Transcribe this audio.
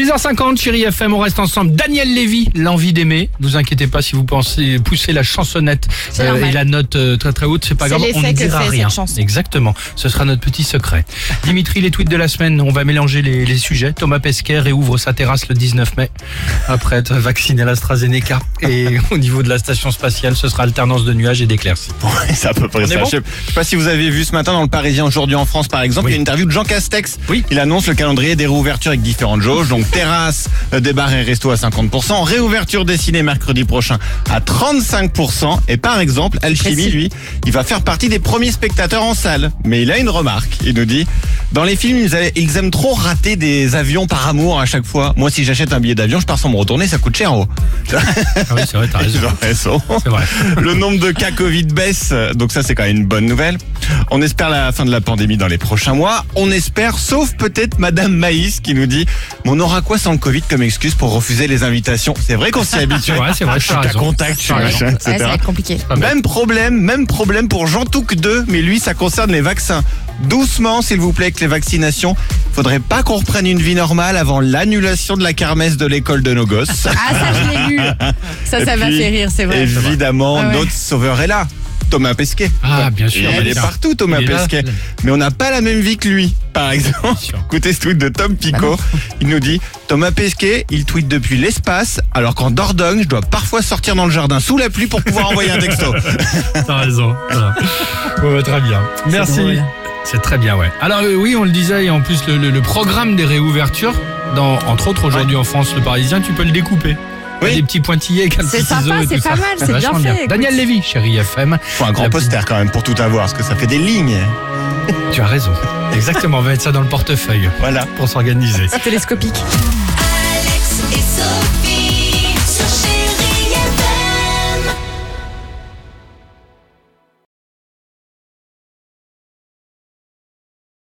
6h50, chérie FM, on reste ensemble. Daniel Lévy, l'envie d'aimer. Ne vous inquiétez pas si vous pensez pousser la chansonnette euh, et la note euh, très très haute, c'est pas grave, on ne dira rien. Exactement, ce sera notre petit secret. Dimitri, les tweets de la semaine, on va mélanger les, les sujets. Thomas Pesquet réouvre sa terrasse le 19 mai après être vacciné à l'AstraZeneca. Et au niveau de la station spatiale, ce sera alternance de nuages et d'éclaircies. Ouais, c'est à peu près On ça. bon je, sais, je sais pas si vous avez vu ce matin dans le Parisien aujourd'hui en France par exemple, Oui. il y a une interview de Jean Castex. Oui. Il annonce le calendrier des réouvertures avec différentes jauges. Donc terrasse, euh, des bars et restos à 50%, réouverture des ciné mercredi prochain à 35%. Et par exemple, Alchimie, lui, il va faire partie des premiers spectateurs en salle. Mais il a une remarque. Il nous dit, dans les films, ils, a- ils aiment trop rater des avions par amour à chaque fois. Moi, si j'achète un billet d'avion, je pars sans me retourner, ça coûte cher. Oh. Ah oui, c'est vrai, t'as raison. Ils ont raison. C'est vrai. Le nombre de cas Covid baisse, donc ça c'est quand même une bonne nouvelle. On espère la fin de la pandémie dans les prochains mois. On espère, sauf peut-être Madame Maïs qui nous dit Mais on aura quoi sans le Covid comme excuse pour refuser les invitations? C'est vrai qu'on s'y habitue. C'est vrai, c'est vrai, Je suis t'as à raison. contact, je suis T'as machin, Ouais, etc. ça va être compliqué. Même problème, même problème pour Jean Touc 2, mais lui ça concerne les vaccins. Doucement s'il vous plaît avec les vaccinations. Faudrait pas qu'on reprenne une vie normale avant l'annulation de la kermesse de l'école de nos gosses. Ah, ça, je l'ai lu. Ça, ça m'a fait rire, c'est vrai. Évidemment, Ah ouais. notre sauveur est là. Thomas Pesquet. Ah, bien sûr. Il est partout, Thomas là. Pesquet. Mais on n'a pas la même vie que lui, par exemple. Écoutez ce tweet de Tom Pico. Il nous dit Thomas Pesquet, il tweet depuis l'espace, alors qu'en Dordogne, je dois parfois sortir dans le jardin sous la pluie pour pouvoir envoyer un texto. T'as raison. Voilà. Bah, très bien. Merci. C'est très bien, ouais. Alors euh, oui, on le disait, et en plus le, le- le programme des réouvertures, dans, entre autres aujourd'hui en France, le Parisien, tu peux le découper. Oui. Des petits pointillés avec un C'est petit ciseau sympa, c'est pas ça. mal, c'est bien fait. Daniel Lévy, chérie FM. Faut un grand La- poster quand même pour tout avoir, parce que ça fait des lignes. Tu as raison. Exactement, on va mettre ça dans le portefeuille Voilà. pour s'organiser. Télescopique. Alex et Sophie.